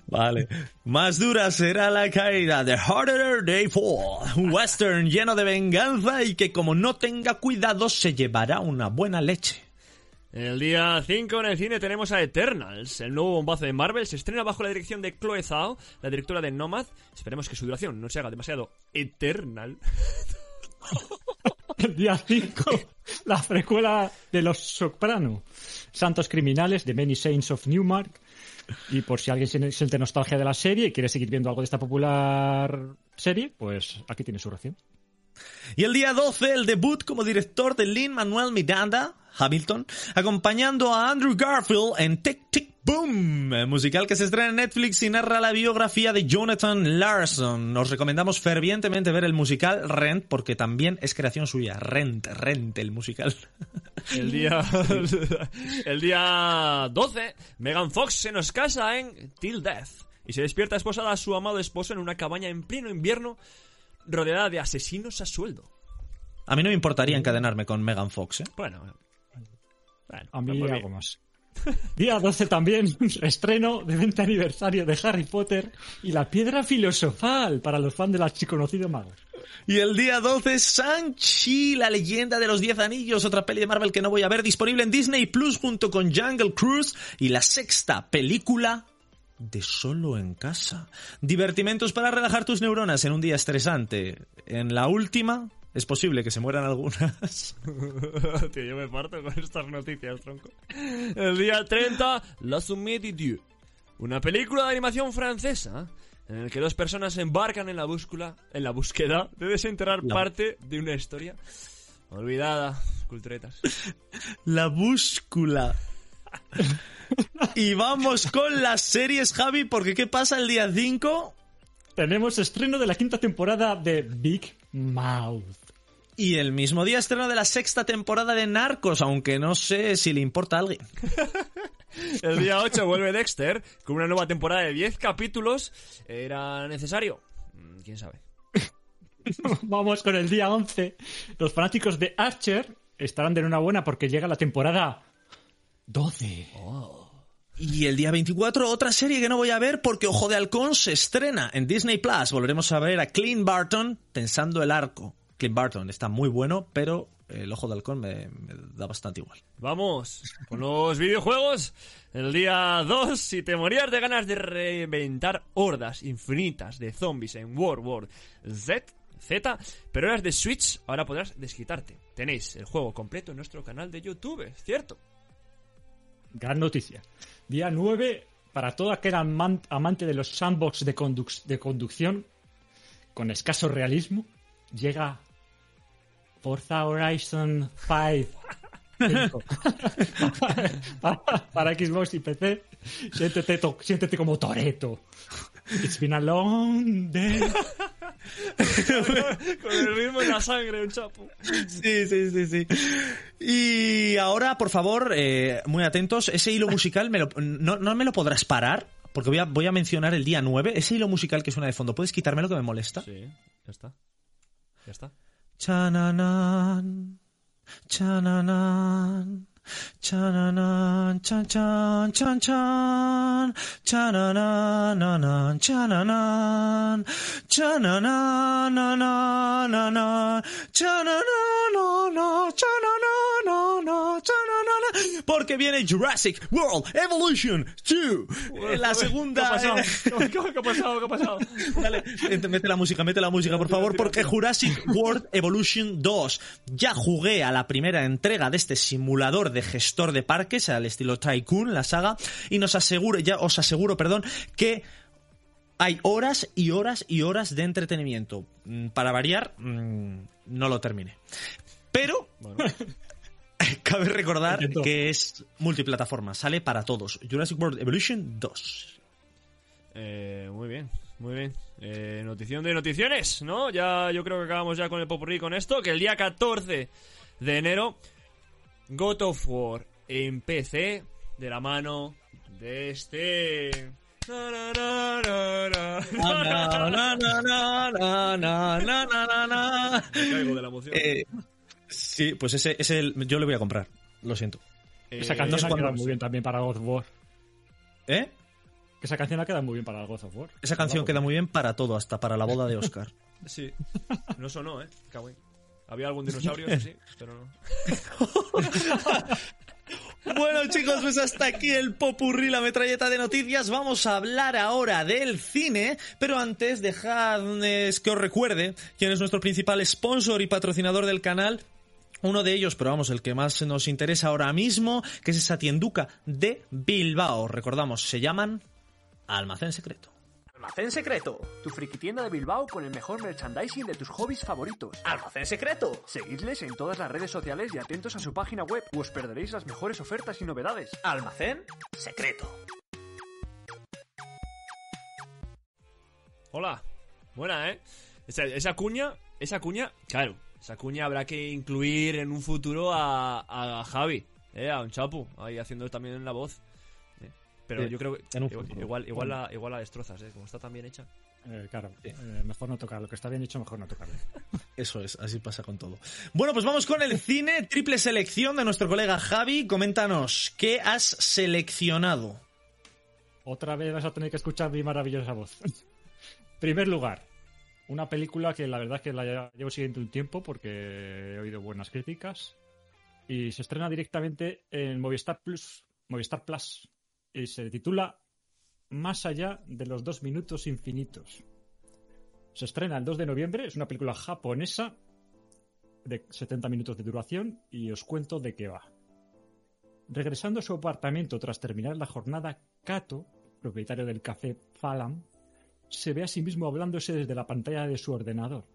Vale. Más dura será la caída. The harder they fall. Un western lleno de venganza y que como no tenga cuidado se llevará una buena leche. El día 5 en el cine tenemos a Eternals, el nuevo bombazo de Marvel. Se estrena bajo la dirección de Chloe Zhao, la directora de Nomad. Esperemos que su duración no se haga demasiado eternal. El día 5, la precuela de Los Soprano, Santos Criminales, de Many Saints of Newmark. Y por si alguien siente siente nostalgia de la serie y quiere seguir viendo algo de esta popular serie, pues aquí tiene su ración. Y el día 12, el debut como director de Lin Manuel Miranda, Hamilton, acompañando a Andrew Garfield en Tic Tic Boom, el musical que se estrena en Netflix y narra la biografía de Jonathan Larson. Nos recomendamos fervientemente ver el musical Rent, porque también es creación suya. Rent, Rent, el musical. El día, el día 12, Megan Fox se nos casa en Till Death y se despierta esposada a su amado esposo en una cabaña en pleno invierno rodeada de asesinos a sueldo. A mí no me importaría encadenarme con Megan Fox, ¿eh? Bueno, bueno A mí mí. algo más. Día 12 también, estreno de 20 aniversario de Harry Potter y la piedra filosofal para los fans del archiconocido mago. Y el día 12, Sanchi, la leyenda de los 10 anillos, otra peli de Marvel que no voy a ver, disponible en Disney Plus junto con Jungle Cruise y la sexta película de Solo en Casa. Divertimentos para relajar tus neuronas en un día estresante. En la última, es posible que se mueran algunas. Tío, yo me parto con estas noticias, tronco. El día 30, La Sommée Dieu. Una película de animación francesa en el que dos personas se embarcan en la búsqueda, en la búsqueda de desenterrar La- parte de una historia olvidada. Culturetas. La búscula. y vamos con las series, Javi, porque ¿qué pasa el día 5? Tenemos estreno de la quinta temporada de Big Mouth. Y el mismo día estreno de la sexta temporada de Narcos, aunque no sé si le importa a alguien. El día 8 vuelve Dexter con una nueva temporada de 10 capítulos. ¿Era necesario? Mm, ¿Quién sabe? Vamos con el día 11. Los fanáticos de Archer estarán de enhorabuena porque llega la temporada 12. Y el día 24, otra serie que no voy a ver porque Ojo de Halcón se estrena en Disney Plus. Volveremos a ver a Clint Barton tensando el arco. Clint Barton está muy bueno, pero el Ojo de Halcón me, me da bastante igual. Vamos con los videojuegos. El día 2, si te morías de ganas de reinventar hordas infinitas de zombies en World War Z, Z, pero eras de Switch, ahora podrás desquitarte. Tenéis el juego completo en nuestro canal de YouTube, ¿cierto? Gran noticia. Día 9, para todo aquel aman- amante de los sandbox de, conduc- de conducción con escaso realismo, llega Forza Horizon 5. Cinco. para, para Xbox y PC, siéntete, to- siéntete como Toreto. It's been a long day. Con el ritmo y la sangre, un chapo. Sí, sí, sí, sí. Y ahora, por favor, eh, muy atentos, ese hilo musical me lo- no, no me lo podrás parar, porque voy a, voy a mencionar el día 9, ese hilo musical que suena de fondo. ¿Puedes quitármelo que me molesta? Sí, ya está. Ya está. Chananan, chananan, chananan, chan chan, chan chan, chanananan, chananan, chananananan, chananana, chananana, chananana, porque viene Jurassic World Evolution 2, eh, la segunda... ¿Qué ha pasado? ¿Qué, ha. Dale, mete la música, mete la música, por favor, porque Jurassic World Evolution 2. Ya jugué a la primera entrega de este simulador de gestor de parques, al estilo Tycoon, la saga, y nos aseguro, ya os aseguro, perdón, que hay horas y horas y horas de entretenimiento. Mm, Para variar, mm, no lo terminé. Pero Bueno, cabe recordar que es multiplataforma, sale para todos. Jurassic World Evolution 2. eh, muy bien, muy bien. Eh, notición de noticiones, ¿no? Ya yo creo que acabamos ya con el popurrí con esto, que el día 14 de enero God of War en PC de la mano de este. Caigo de la emoción. Sí, pues ese, ese yo le voy a comprar. Lo siento. Esa canción ha quedado muy bien también para God of War. ¿Eh? Esa canción ha quedado muy bien para God of War. Esa canción queda muy bien para todo, hasta para la boda de Oscar. sí. No sonó, ¿eh? Cagüey. Había algún dinosaurio, sí, pero no. Bueno chicos, pues hasta aquí el popurrí, la metralleta de noticias. Vamos a hablar ahora del cine, pero antes dejadles que os recuerde quién es nuestro principal sponsor y patrocinador del canal. Uno de ellos, pero vamos, el que más nos interesa ahora mismo, que es esa tienduca de Bilbao. Recordamos, se llaman Almacén Secreto. Almacén Secreto. Tu friki tienda de Bilbao con el mejor merchandising de tus hobbies favoritos. Almacén Secreto. Seguidles en todas las redes sociales y atentos a su página web, o os perderéis las mejores ofertas y novedades. Almacén Secreto. Hola. Buena, ¿eh? Esa, cuña, esa cuña, claro, esa cuña habrá que incluir en un futuro a, a Javi, ¿eh? A un chapu, ahí haciendo también la voz. Pero Sí, yo creo que en un igual, futuro. igual, igual la, igual la destrozas, ¿eh? Como está tan bien hecha. Eh, claro, eh, mejor no tocar. Lo que está bien hecho, mejor no tocarlo. Eso es, así pasa con todo. Bueno, pues vamos con el cine, triple selección de nuestro colega Javi. Coméntanos, ¿qué has seleccionado? Otra vez vas a tener que escuchar mi maravillosa voz. Primer lugar, una película que la verdad es que la llevo siguiendo un tiempo porque he oído buenas críticas y se estrena directamente en Movistar Plus, Movistar Plus y se titula Más allá de los dos minutos infinitos. Se estrena el 2 de noviembre, es una película japonesa de 70 minutos de duración y os cuento de qué va. Regresando a su apartamento tras terminar la jornada, Kato, propietario del café Falam, se ve a sí mismo hablándose desde la pantalla de su ordenador.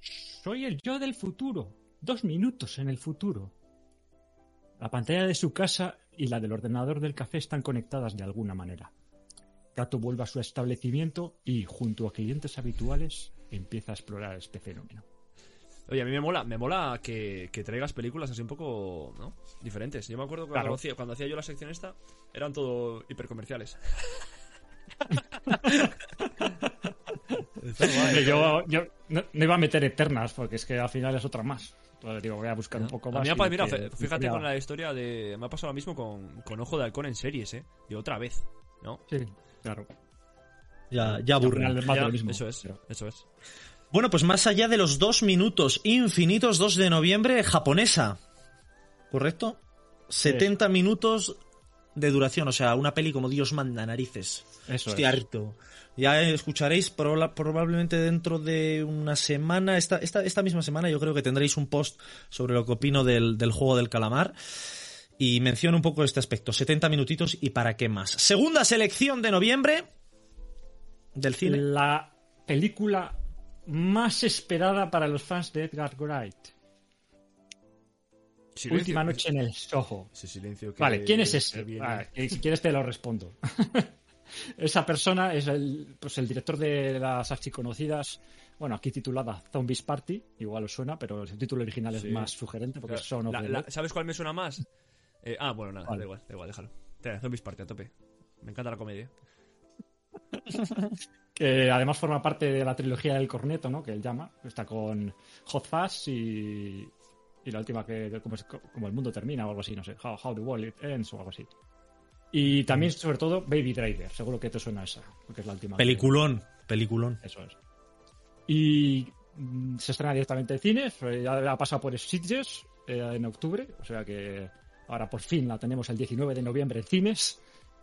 Soy el yo del futuro. Dos minutos en el futuro. La pantalla de su casa y la del ordenador del café están conectadas de alguna manera. Kato vuelve a su establecimiento y, junto a clientes habituales, empieza a explorar este fenómeno. Oye, a mí me mola, me mola que, que traigas películas así un poco, ¿no? Diferentes. Yo me acuerdo que cuando, Claro. hacía, cuando hacía yo la sección esta, eran todo hipercomerciales. Yo, yo no, no iba a meter eternas porque es que al final es otra más. Entonces digo, voy a buscar un poco A más. mí y pa- mira, que- fíjate con la historia de... Me ha pasado lo mismo con, con Ojo de Halcón en series, ¿eh? De otra vez, ¿no? Sí, claro. Ya, ya aburre. Eso es, Pero- eso es. Bueno, pues más allá de los dos minutos infinitos, 2 de noviembre, japonesa. ¿Correcto? 70 minutos de duración, o sea, una peli como Dios manda narices. Eso Estoy es. harto. Ya escucharéis proba- probablemente dentro de una semana, esta, esta, esta misma semana yo creo que tendréis un post sobre lo que opino del, del juego del calamar. Y menciono un poco este aspecto. 70 minutitos y para qué más. Segunda selección de noviembre del cine. La película más esperada para los fans de Edgar Wright. Silencio. Última noche en el Soho. Ese silencio que- Vale, ¿quién es ese? Ah, si quieres te lo respondo. Esa persona es el, pues el director de las archiconocidas, bueno, aquí titulada Zombies Party, igual os suena, pero el título original es Sí. más sugerente porque Son. ¿Sabes cuál me suena más? Eh, ah, bueno, nada, da igual, da igual, déjalo. Te- Zombies Party a tope. Me encanta la comedia. que además forma parte de la trilogía del corneto, ¿no? Que él llama. Está con Hot Fuzz y, y la última que como, es- como el mundo termina o algo así, no sé. How, How the World It Ends o algo así. Y también, sobre todo, Baby Driver. Seguro que te suena esa, porque es la última. que- Peliculón, peliculón. Eso es. Y mm, se estrena directamente en cines. eh, Ya ha pasado por Sitges eh, en octubre. O sea que ahora por fin la tenemos el 19 de noviembre en cines.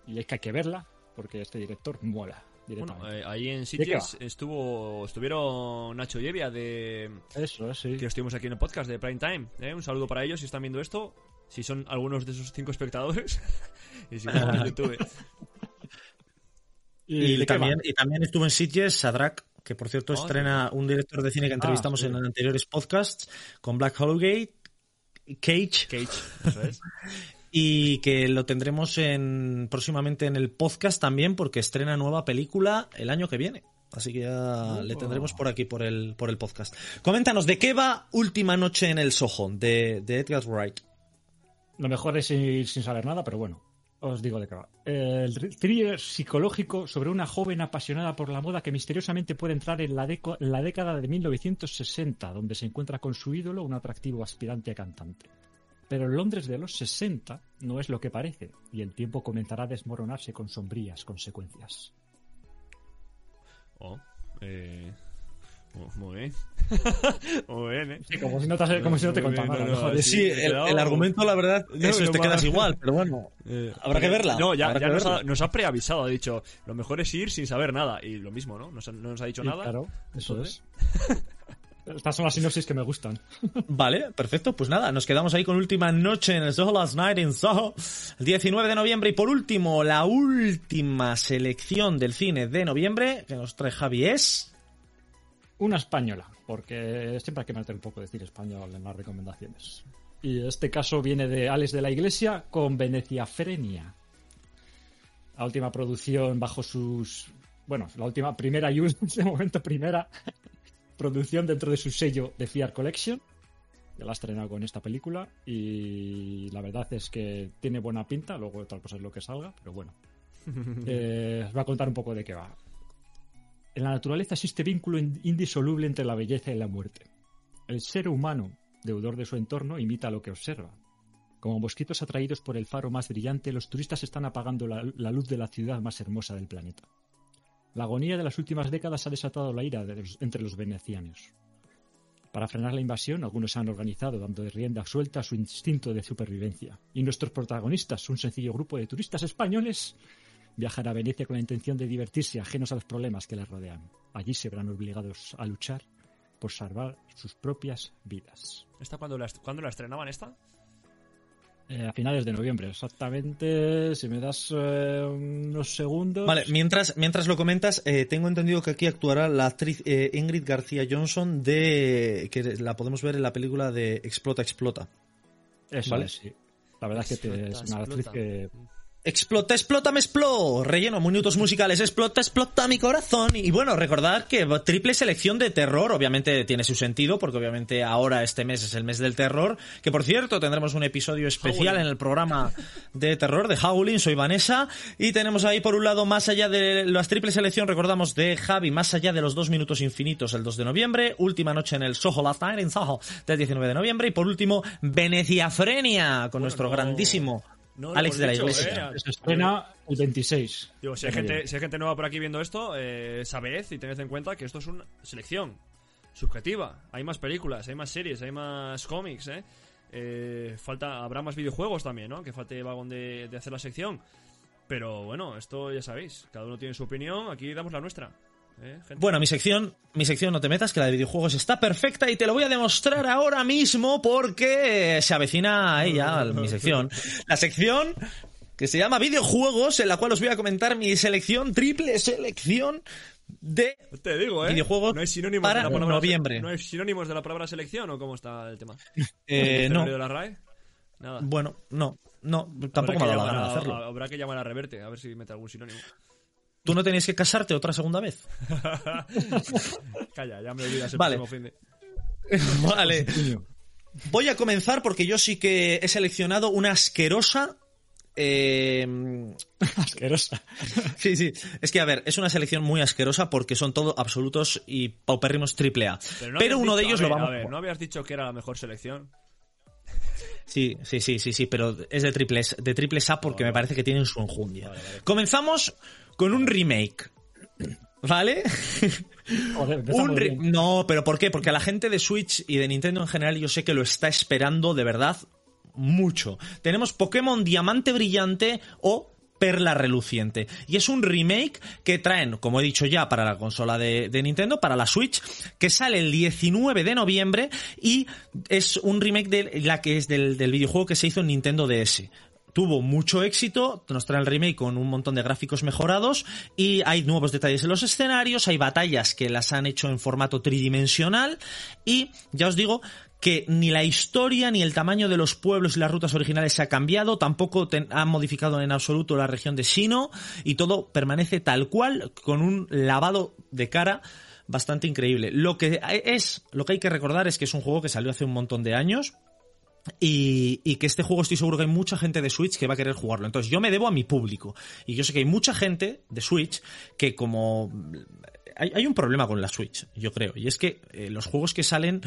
Y es que hay que verla porque este director mola Bueno, eh, ahí en Sitges estuvo, estuvieron Nacho y Evia de... Eso es, sí. Que estuvimos aquí en el podcast de Prime Time. ¿eh? Un saludo para ellos si están viendo esto. Si son algunos de esos cinco espectadores. y si no, en YouTube. Y, también, y también estuvo en Sitges Sadrak, que por cierto Ah, estrena un director de cine que entrevistamos sí. en anteriores podcasts con Black Holloway, Cage, Cage, eso es. y que lo tendremos en, próximamente en el podcast también porque estrena nueva película el año que viene. Así que ya le tendremos por aquí, por el, por el podcast. Coméntanos, ¿de qué va Última Noche en el Soho de, de Edgar Wright? Lo mejor es ir sin saber nada, pero bueno, os digo de qué va. El thriller psicológico sobre una joven apasionada por la moda que misteriosamente puede entrar en la, en la década de 1960, donde se encuentra con su ídolo, un atractivo aspirante a cantante. Pero el Londres de los 60 no es lo que parece, y el tiempo comenzará a desmoronarse con sombrías consecuencias. Oh, eh, oh, muy bien. muy bien, ¿eh? Sí, como si no te, como si no te contara no, no, sí, Sí, el, cuidado. el argumento, la verdad, No, eso no te quedas igual, pero bueno, habrá que verla. No, ya, ya nos, verla. ha, nos ha preavisado, ha dicho, lo mejor es ir sin saber nada. Y lo mismo, ¿no? Nos no nos ha dicho Sí, nada. Claro, eso Entonces, es. Estas son las sinopsis que me gustan. Vale, perfecto. Pues nada, nos quedamos ahí con última noche en el Soho Last Night in Soho, el 19 de noviembre. Y por último, la última selección del cine de noviembre que nos trae Javi es. Una española, porque siempre hay que meter un poco de cine español en las recomendaciones. Y este caso viene de Alex de la Iglesia con Venecia Frenia. La última producción bajo sus. Bueno, la última, primera y última, de momento primera producción dentro de su sello de Fear Collection. Ya la ha estrenado con esta película y la verdad es que tiene buena pinta, luego otra cosa es lo que salga, pero bueno. Eh, os voy a contar un poco de qué va. En la naturaleza existe vínculo in- indisoluble entre la belleza y la muerte. El ser humano, deudor de su entorno, imita lo que observa. Como mosquitos atraídos por el faro más brillante, los turistas están apagando la, la luz de la ciudad más hermosa del planeta. La agonía de las últimas décadas ha desatado la ira de entre los venecianos. Para frenar la invasión, algunos se han organizado dando rienda suelta a su instinto de supervivencia. Y nuestros protagonistas, un sencillo grupo de turistas españoles, viajar a Venecia con la intención de divertirse ajenos a los problemas que les rodean. Allí se verán obligados a luchar por salvar sus propias vidas. ¿Esta cuándo la, cuándo la estrenaban esta? Eh, a finales de noviembre, exactamente. Si me das eh, unos segundos. Vale, mientras, mientras lo comentas, eh, tengo entendido que aquí actuará la actriz eh, Ingrid García Johnson de que la podemos ver en la película de Explota, Explota. Eso vale. es, sí. La verdad es que te- Explota, es una actriz que Explota, explota, me expló. Relleno, minutos musicales, explota, explota mi corazón. Y bueno, recordad que triple selección de terror, obviamente tiene su sentido, porque obviamente ahora este mes es el mes del terror. Que por cierto, tendremos un episodio especial en el programa de terror de Howling, soy Vanessa. Y tenemos ahí por un lado, más allá de las triple selección, recordamos de Javi, más allá de los dos minutos infinitos, el 2 de noviembre. Última noche en el Soho Last Night in Soho, del 19 de noviembre. Y por último, Veneciafrenia, con nuestro grandísimo no Alex de la dicho, Iglesia. ¿eh? se estrena el 26. Digo, si hay, gente, si hay gente nueva por aquí viendo esto, eh, sabed y tened en cuenta que esto es una selección subjetiva. Hay más películas, hay más series, hay más cómics, ¿eh? Eh, falta, habrá más videojuegos también, ¿no? Que falte vagón de, de hacer la sección. Pero bueno, esto ya sabéis, cada uno tiene su opinión, aquí damos la nuestra. ¿Eh? Bueno, mi sección, mi sección no te metas, que la de videojuegos está perfecta y te lo voy a demostrar ahora mismo porque se avecina a ella, mi sección. La sección que se llama videojuegos, en la cual os voy a comentar mi selección, triple selección de... Te digo, ¿eh? videojuegos no hay sinónimos para de la palabra noviembre. ¿No hay sinónimos de la palabra selección o cómo está el tema? Eh, no, ¿De la RAE? Nada. bueno, no, no, tampoco Habrá me que ha dado la llamar gana de a- hacerlo. Habrá que llamar a Reverte, a ver si mete algún sinónimo. ¿Tú no tenías que casarte otra segunda vez? Calla, ya me olvidas el Vale. próximo fin de... Vale. Voy a comenzar porque yo sí que he seleccionado una asquerosa... eh, Asquerosa. Sí, sí. Es que, a ver, es una selección muy asquerosa porque son todo absolutos y paupérrimos triple A. Pero, no habías uno de dicho- ellos a lo vamos A ver. ¿no habías dicho que era la mejor selección? Sí, sí, sí, sí, sí, pero es de triple, de triple A porque me parece que tienen su enjundia. Comenzamos con un remake. ¿Vale? Un re-. No, pero ¿por qué? Porque a la gente de Switch y de Nintendo en general yo sé que lo está esperando de verdad mucho. Tenemos Pokémon Diamante Brillante o Perla Reluciente. Y es un remake que traen, como he dicho ya, para la consola de, de Nintendo, para la Switch, que sale el 19 de noviembre y es un remake de la que es del, del videojuego que se hizo en Nintendo DS. Tuvo mucho éxito, nos trae el remake con un montón de gráficos mejorados y hay nuevos detalles en los escenarios, hay batallas que las han hecho en formato tridimensional y ya os digo que ni la historia ni el tamaño de los pueblos y las rutas originales se ha cambiado, tampoco han modificado en absoluto la región de Shino y todo permanece tal cual con un lavado de cara bastante increíble. Lo que es, lo que hay que recordar es que es un juego que salió hace un montón de años, y, y que este juego estoy seguro que hay mucha gente de Switch que va a querer jugarlo. Entonces yo me debo a mi público. Y yo sé que hay mucha gente de Switch que como... Hay, hay un problema con la Switch, yo creo. Y es que eh, los juegos que salen...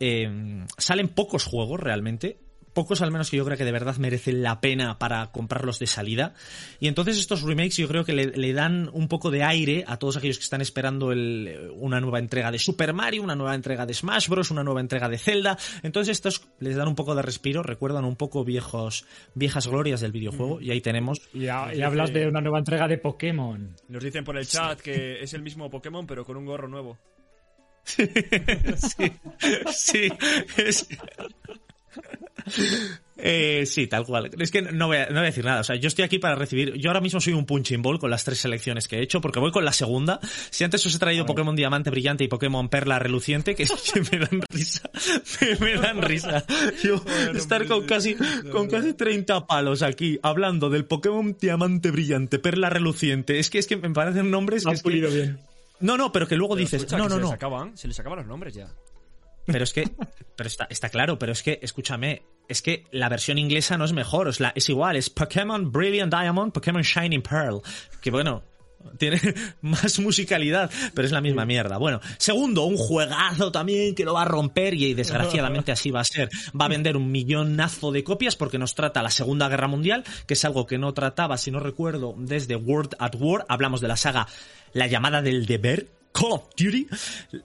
eh, salen pocos juegos realmente. Pocos al menos que yo creo que de verdad merecen la pena para comprarlos de salida. Y entonces estos remakes yo creo que le, le dan un poco de aire a todos aquellos que están esperando el- una nueva entrega de Super Mario, una nueva entrega de Smash Bros, una nueva entrega de Zelda. Entonces estos les dan un poco de respiro, recuerdan un poco viejos, viejas glorias del videojuego. Y ahí tenemos Y, ha- y hablas de una nueva entrega de Pokémon. Nos dicen por el chat que es el mismo Pokémon, pero con un gorro nuevo. sí, sí, es- Eh, sí, tal cual. Es que no voy, a, no voy a decir nada. O sea, yo estoy aquí para recibir. Yo ahora mismo soy un punching ball con las tres selecciones que he hecho, porque voy con la segunda. Si antes os he traído Pokémon Diamante Brillante y Pokémon Perla Reluciente, que, que me dan risa. Me, me dan risa. Yo estar con casi, con casi 30 palos aquí hablando del Pokémon Diamante Brillante, Perla Reluciente. Es que, es que me parecen nombres que. Han es que- bien. no, no, pero que luego Pero dices. No, que no, se no. Les acaban, se les acaban los nombres ya. Pero es que, pero está, está claro, pero es que, escúchame, es que la versión inglesa no es mejor, es, la, es igual, es Pokémon Brilliant Diamond, Pokémon Shining Pearl, que bueno, tiene más musicalidad, pero es la misma mierda. Bueno, segundo, un juegazo también que lo va a romper y desgraciadamente así va a ser. Va a vender un millonazo de copias porque nos trata la Segunda Guerra Mundial, que es algo que no trataba, si no recuerdo, desde World at War. Hablamos de la saga La llamada del deber, Call of Duty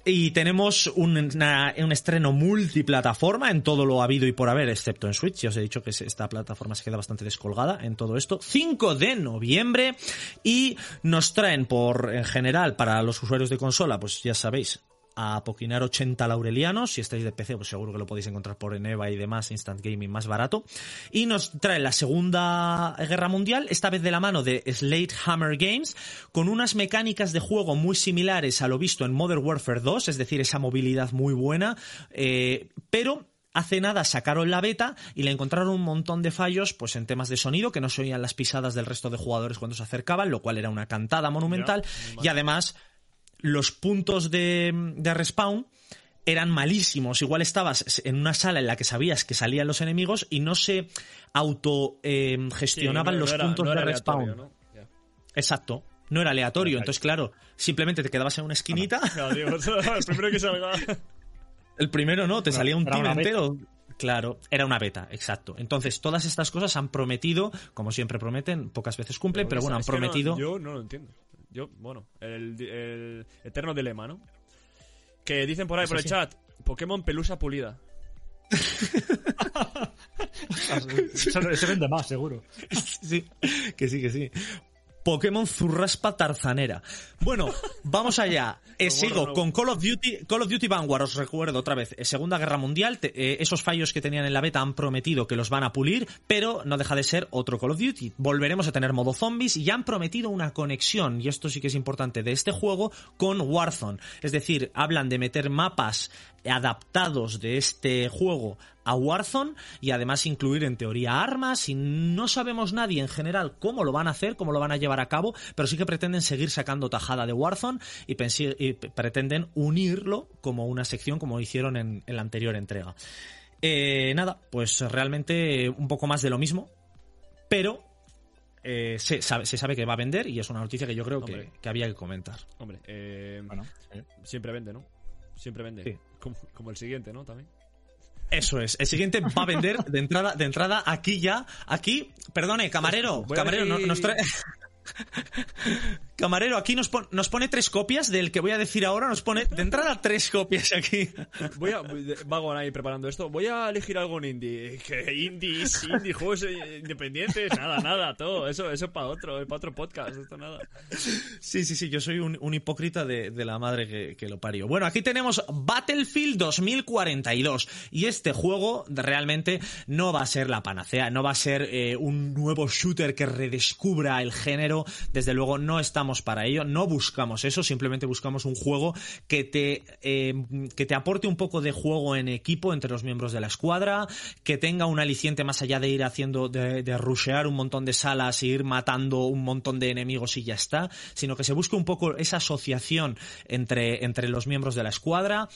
y tenemos un, un estreno multiplataforma en todo lo habido y por haber, excepto en Switch. Ya os he dicho que esta plataforma se queda bastante descolgada en todo esto. 5 de noviembre y nos traen por, en general, para los usuarios de consola, pues ya sabéis, a Poquinar 80 laurelianos. Si estáis de PC, pues seguro que lo podéis encontrar por Eneva y demás, Instant Gaming más barato. Y nos trae la Segunda Guerra Mundial, esta vez de la mano de Slate Hammer Games, con unas mecánicas de juego muy similares a lo visto en Modern Warfare 2, es decir, esa movilidad muy buena, eh, pero Hace nada sacaron la beta y le encontraron un montón de fallos pues en temas de sonido que no se oían las pisadas del resto de jugadores cuando se acercaban, lo cual era una cantada monumental y además los puntos de, de respawn eran malísimos. Igual estabas en una sala en la que sabías que salían los enemigos y no se auto eh, gestionaban Sí, no- los era- puntos no de respawn. Exacto. No era aleatorio. Entonces, claro, simplemente te quedabas en una esquinita. Digo, el primero que salga. El primero no, te salía un beta. entero. Claro, era una beta, exacto. Entonces, todas estas cosas han prometido, como siempre prometen, pocas veces cumplen, pero, bueno, han prometido. yo no lo entiendo. Yo, bueno, el, el eterno dilema, ¿no? Que dicen por ahí por el chat, Pokémon pelusa pulida. Se, se vende más, seguro. Sí, que sí, que sí. Pokémon Zurraspa Tarzanera. Bueno, vamos allá. Eh, sigo con Call of Duty, Call of Duty Vanguard, os recuerdo otra vez, eh, Segunda Guerra Mundial, te- eh, esos fallos que tenían en la beta han prometido que los van a pulir, pero no deja de ser otro Call of Duty. Volveremos a tener modo zombies y ya han prometido una conexión, y esto sí que es importante, de este juego con Warzone. Es decir, hablan de meter mapas adaptados de este juego a Warzone y además incluir en teoría armas y no sabemos nadie en general cómo lo van a hacer, cómo lo van a llevar a cabo, pero sí que pretenden seguir sacando tajada de Warzone y, pretenden unirlo como una sección como hicieron en, en la anterior entrega. Eh, nada, pues realmente un poco más de lo mismo, pero eh, se, sabe, se sabe que va a vender y es una noticia que yo creo que, que había que comentar. Hombre, eh, Bueno, siempre vende, ¿no? Siempre vende. Sí. Como, como el siguiente, ¿no? También. Eso es. El siguiente va a vender de entrada, de entrada aquí ya. Aquí, perdone, camarero. Voy a camarero, no- abrir- nos trae. Camarero, aquí nos, pon- nos pone tres copias del que voy a decir ahora. Nos pone de entrada tres copias aquí. Voy a. Vago ahí preparando esto. Voy a elegir algo en indie. Que indies, indie, juegos independientes, nada, nada, todo. Eso, eso para otro, para otro podcast, esto nada. Sí, sí, sí, yo soy un, un hipócrita de, de la madre que, que lo parió. Bueno, aquí tenemos Battlefield 2042 y este juego realmente no va a ser la panacea, no va a ser eh, un nuevo shooter que redescubra el género. Desde luego no estamos para ello, no buscamos eso, simplemente buscamos un juego que te, eh, que te aporte un poco de juego en equipo entre los miembros de la escuadra, que tenga un aliciente más allá de ir haciendo, de, de rushear un montón de salas e ir matando un montón de enemigos y ya está, sino que se busque un poco esa asociación entre, entre los miembros de la escuadra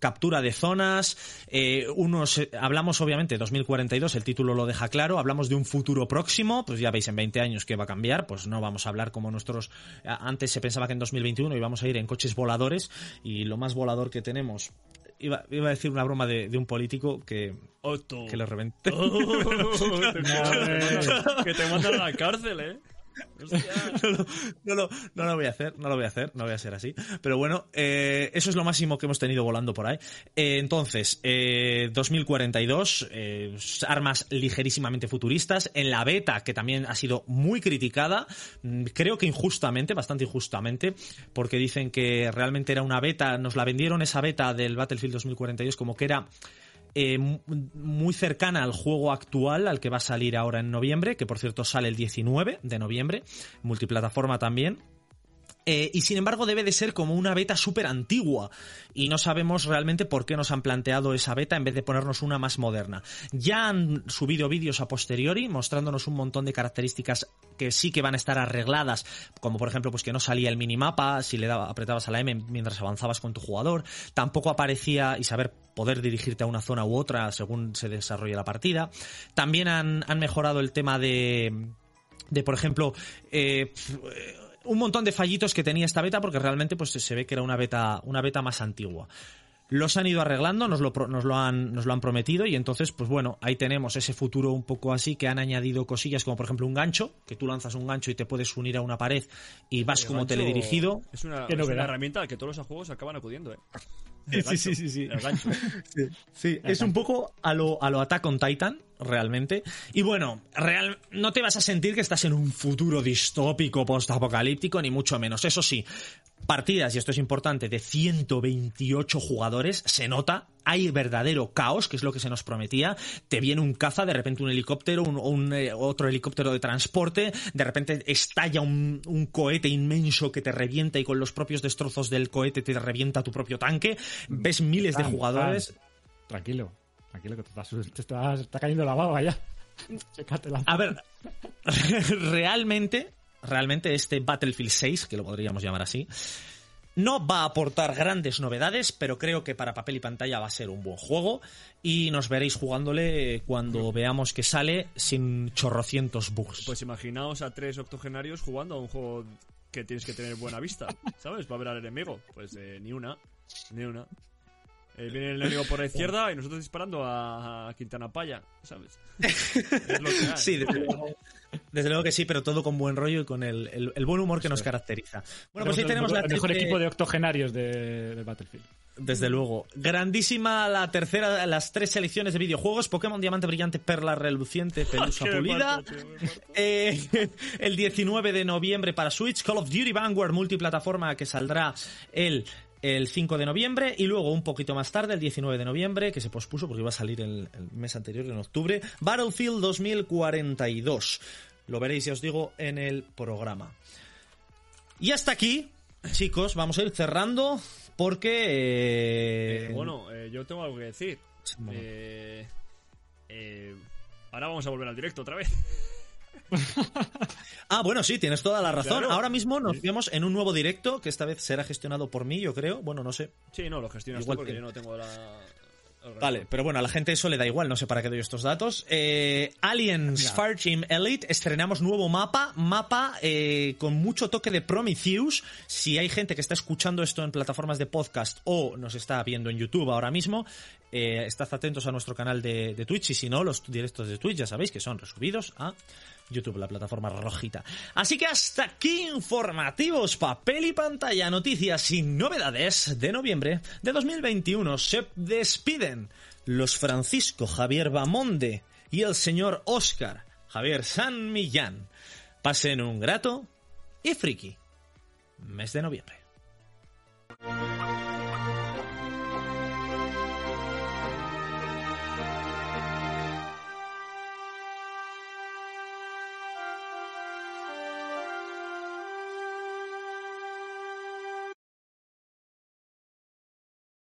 captura de zonas, eh, unos, eh, hablamos obviamente de 2042, el título lo deja claro, hablamos de un futuro próximo, pues ya veis en 20 años que va a cambiar, pues no vamos a hablar como nuestros, antes se pensaba que en 2021 íbamos a ir en coches voladores y lo más volador que tenemos, iba, iba a decir una broma de, de un político que, Otto. que le reventé. Oh, te- que te mandan a la cárcel, eh. No, lo- no, voy a hacer, no lo voy a hacer, no voy a ser así. Pero bueno, eh, eso es lo máximo que hemos tenido volando por ahí. Eh, entonces, eh, 2042, eh, armas ligerísimamente futuristas. En la beta, que también ha sido muy criticada, mm, creo que injustamente, bastante injustamente, porque dicen que realmente era una beta, nos la vendieron esa beta del Battlefield 2042 como que era eh, mu- muy cercana al juego actual, al que va a salir ahora en noviembre, que por cierto sale el 19 de noviembre, multiplataforma también. Eh, y sin embargo debe de ser como una beta súper antigua y no sabemos realmente por qué nos han planteado esa beta en vez de ponernos una más moderna. Ya han subido vídeos a posteriori mostrándonos un montón de características que sí que van a estar arregladas, como por ejemplo pues que no salía el minimapa si le daba, apretabas a la M mientras avanzabas con tu jugador, tampoco aparecía y saber poder dirigirte a una zona u otra según se desarrolla la partida. También han, han mejorado el tema de de por ejemplo eh, un montón de fallitos que tenía esta beta porque realmente pues se ve que era una beta una beta más antigua los han ido arreglando, nos lo, nos, lo han, nos lo han prometido y entonces, pues bueno, ahí tenemos ese futuro un poco así que han añadido cosillas como por ejemplo un gancho, que tú lanzas un gancho y te puedes unir a una pared y vas El como teledirigido. Es una, es una herramienta a la que todos los juegos acaban acudiendo, eh. Sí, sí, sí, sí, sí. Sí, es un poco a lo, a lo Attack on Titan, realmente. Y bueno, real, no te vas a sentir que estás en un futuro distópico, post-apocalíptico, ni mucho menos. Eso sí, partidas, y esto es importante, de 128 jugadores, se nota, hay verdadero caos, que es lo que se nos prometía. Te viene un caza, de repente un helicóptero, un, un, eh, otro helicóptero de transporte, de repente estalla un, un cohete inmenso que te revienta y con los propios destrozos del cohete te revienta tu propio tanque. Ves miles de jugadores. Fran, tranquilo, tranquilo, que te, estás, te estás- está cayendo la baba ya. A ver, realmente, realmente este Battlefield 6, que lo podríamos llamar así, no va a aportar grandes novedades, pero creo que para papel y pantalla va a ser un buen juego y nos veréis jugándole cuando veamos que sale sin chorrocientos bugs. Pues imaginaos a tres octogenarios jugando a un juego que tienes que tener buena vista, ¿sabes? Para ver al enemigo. Pues eh, ni una, ni una. Eh, viene el enemigo por la izquierda y nosotros disparando a, a Quintana Paya, ¿sabes? Es lo que hay. Sí, desde luego, desde luego que sí, pero todo con buen rollo y con el, el- el buen humor que nos caracteriza. Bueno, pues ahí tenemos el, la el mejor equipo de octogenarios de, de Battlefield. Desde luego. Grandísima la tercera, las tres selecciones de videojuegos. Pokémon Diamante Brillante, Perla Reluciente, Pelusa Pulida. parto, tío. Eh, el 19 de noviembre para Switch. Call of Duty Vanguard multiplataforma que saldrá el, el 5 de noviembre. Y luego un poquito más tarde, el 19 de noviembre, que se pospuso porque iba a salir el, el mes anterior, en octubre. Battlefield 2042. Lo veréis, ya os digo, en el programa. Y hasta aquí, chicos, vamos a ir cerrando porque... eh, Eh, bueno, eh, yo tengo algo que decir. Bueno. Eh, ahora vamos a volver al directo otra vez. Ah, bueno, sí, tienes toda la razón. Claro. Ahora mismo nos vemos en un nuevo directo que esta vez será gestionado por mí, yo creo. Bueno, no sé. Sí, no, lo gestionas Igual tú porque que- yo no tengo la... Vale, pero bueno, a la gente eso le da igual, no sé para qué doy estos datos. Eh, Aliens Far Team Elite, estrenamos nuevo mapa, mapa eh, con mucho toque de Prometheus. Si hay gente que está escuchando esto en plataformas de podcast o nos está viendo en YouTube ahora mismo, eh, estad atentos a nuestro canal de, de Twitch y si no, los directos de Twitch ya sabéis que son resubidos a YouTube, la plataforma rojita. Así que hasta aquí informativos, papel y pantalla, noticias y novedades de noviembre de 2021. Se despiden los Francisco Javier Bamonde y el señor Oscar Javier San Millán. Pasen un grato y friki mes de noviembre.